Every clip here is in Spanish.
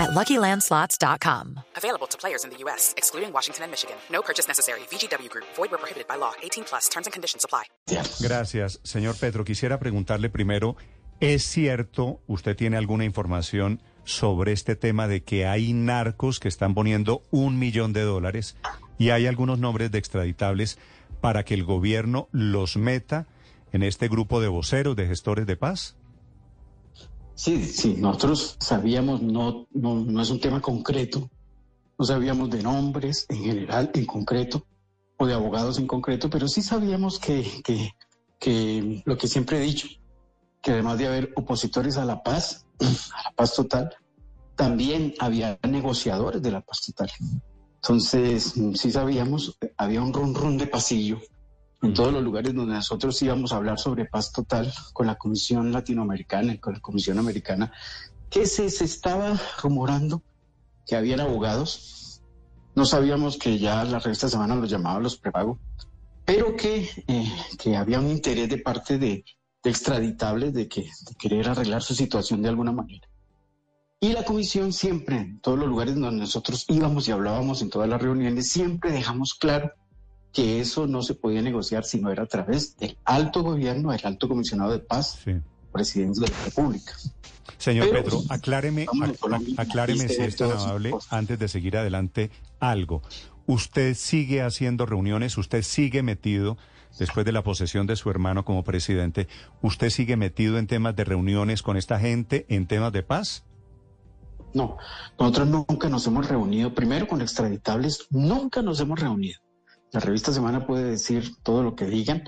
at LuckyLandSlots.com. Available to players in the U.S., excluding Washington and Michigan. No purchase necessary. VGW Group. Void where prohibited by law. 18 plus. Terms and conditions apply. Gracias, señor Petro. Quisiera preguntarle primero, ¿es cierto, usted tiene alguna información sobre este tema de que hay narcos que están poniendo un millón de dólares y hay algunos nombres de extraditables para que el gobierno los meta en este grupo de voceros, de gestores de paz? Sí, sí, nosotros sabíamos, no, no, no es un tema concreto, no sabíamos de nombres en general, en concreto, o de abogados en concreto, pero sí sabíamos que, que, que lo que siempre he dicho, que además de haber opositores a la paz, a la paz total, también había negociadores de la paz total. Entonces, sí sabíamos, había un run run de pasillo en todos los lugares donde nosotros íbamos a hablar sobre paz total con la Comisión Latinoamericana y con la Comisión Americana, que se, se estaba rumorando que habían abogados. No sabíamos que ya la revista Semana los llamaba los prepago, pero que, eh, que había un interés de parte de, de extraditables de, que, de querer arreglar su situación de alguna manera. Y la comisión siempre, en todos los lugares donde nosotros íbamos y hablábamos en todas las reuniones, siempre dejamos claro que eso no se podía negociar si no era a través del alto gobierno, del alto comisionado de paz, Sí. presidente de la República. Señor Pero, Petro, acláreme, acláreme si es tan amable, antes de seguir adelante, algo. ¿Usted sigue haciendo reuniones? ¿Usted sigue metido, después de la posesión de su hermano como presidente, usted sigue metido en temas de reuniones con esta gente, en temas de paz? No, nosotros nunca nos hemos reunido, primero con extraditables, nunca nos hemos reunido. La revista Semana puede decir todo lo que digan,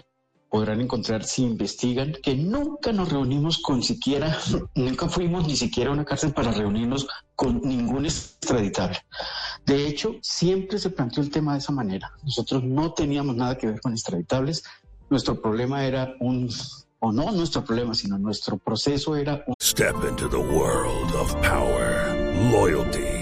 podrán encontrar si investigan, que nunca nos reunimos con siquiera, nunca fuimos ni siquiera a una cárcel para reunirnos con ningún extraditable. De hecho, siempre se planteó el tema de esa manera. Nosotros no teníamos nada que ver con extraditables. Nuestro problema era un, o no nuestro problema, sino nuestro proceso era un Step into the world of power, loyalty,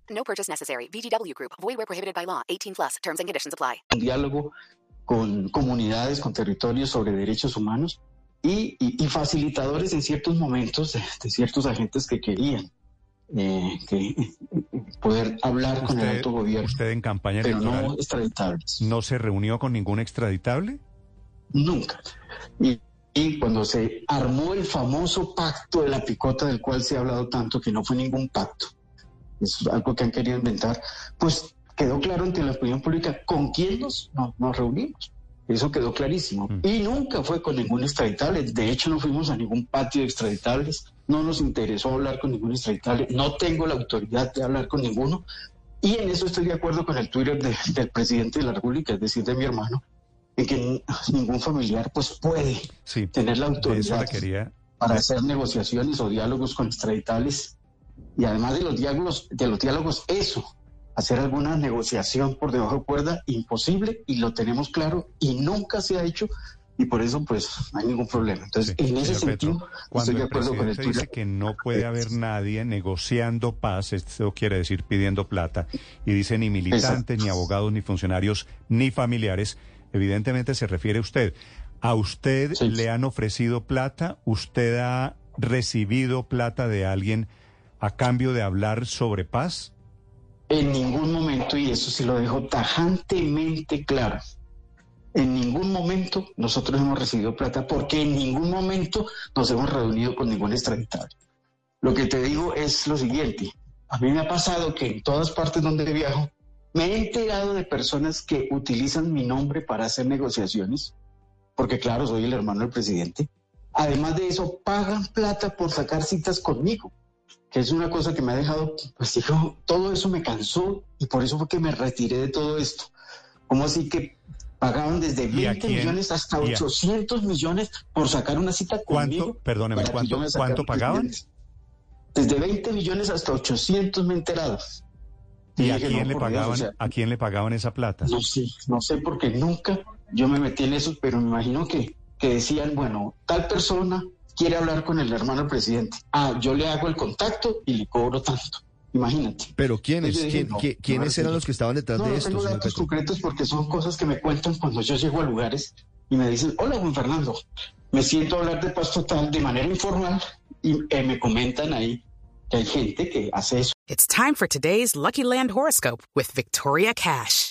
No purchase necessary. VGW Group. Void where prohibited by law. 18 plus. Terms and conditions apply. un diálogo con comunidades, con territorios sobre derechos humanos y, y- y facilitadores en ciertos momentos de, de ciertos agentes que querían eh, que, poder hablar con el Usted, alto gobierno, usted en campaña pero electoral no extraditables. no se reunió con ningún extraditable? Nunca. Y, y cuando se armó el famoso pacto de la picota del cual se ha hablado tanto, que no fue ningún pacto, es algo que han querido inventar, pues quedó claro ante la opinión pública con quién nos, no- nos reunimos. Eso quedó clarísimo. Mm. Y nunca fue con ningún extraditable. De hecho, no fuimos a ningún patio de extraditables. No nos interesó hablar con ningún extraditable. No tengo la autoridad de hablar con ninguno. Y en eso estoy de acuerdo con el Twitter de- del presidente de la República, es decir, de mi hermano, en que ningún familiar pues puede Sí. tener la autoridad la para hacer negociaciones o diálogos con extraditables. Y además de los diálogos, de los diálogos, eso, hacer alguna negociación por debajo de cuerda, imposible, y lo tenemos claro, y nunca se ha hecho, y por eso pues no hay ningún problema. Entonces, Sí, en ese Petro, sentido, Cuando estoy de el acuerdo con el dice que no puede haber nadie negociando paz, esto quiere decir pidiendo plata, y dice ni militantes, ni abogados, ni funcionarios, ni familiares, evidentemente se refiere a usted. ¿A usted Sí. le han ofrecido plata? ¿Usted ha recibido plata de alguien a cambio de hablar sobre paz? En ningún momento, y eso sí lo dejo tajantemente claro, en ningún momento nosotros hemos recibido plata porque en ningún momento nos hemos reunido con ningún extraditable. Lo que te digo es lo siguiente, a mí me ha pasado que en todas partes donde viajo me he enterado de personas que utilizan mi nombre para hacer negociaciones, porque claro, soy el hermano del presidente, además de eso, pagan plata por sacar citas conmigo, que es una cosa que me ha dejado, pues dijo, todo eso me cansó y por eso fue que me retiré de todo esto. ¿Cómo así que pagaban desde ¿Y a 20 quién? millones hasta ¿Y a- 800 millones por sacar una cita conmigo? ¿Cuánto? Perdóneme, ¿cuánto- cuánto pagaban? millones. Desde 20 millones hasta 800 me he enterado. ¿Y a quién no, le Dios, pagaban? o sea, ¿A quién le pagaban esa plata? no sé, no sé porque nunca yo me metí en eso, pero me imagino que, que decían, bueno, tal persona quiere hablar con el hermano del presidente. Ah, yo le hago el contacto y le cobro tanto. Imagínate. Pero ¿quiénes? Dije, ¿Quién- no, qui- no, ¿Quiénes no, eran no. los que estaban detrás No, de no esto, tengo señor datos Petro? concretos porque son cosas que me cuentan cuando yo llego a lugares y me dicen, hola Juan Fernando, me siento a hablar de paz total de manera informal y eh, me comentan ahí que hay gente que hace eso. It's time for today's Lucky Land horoscope with Victoria Cash.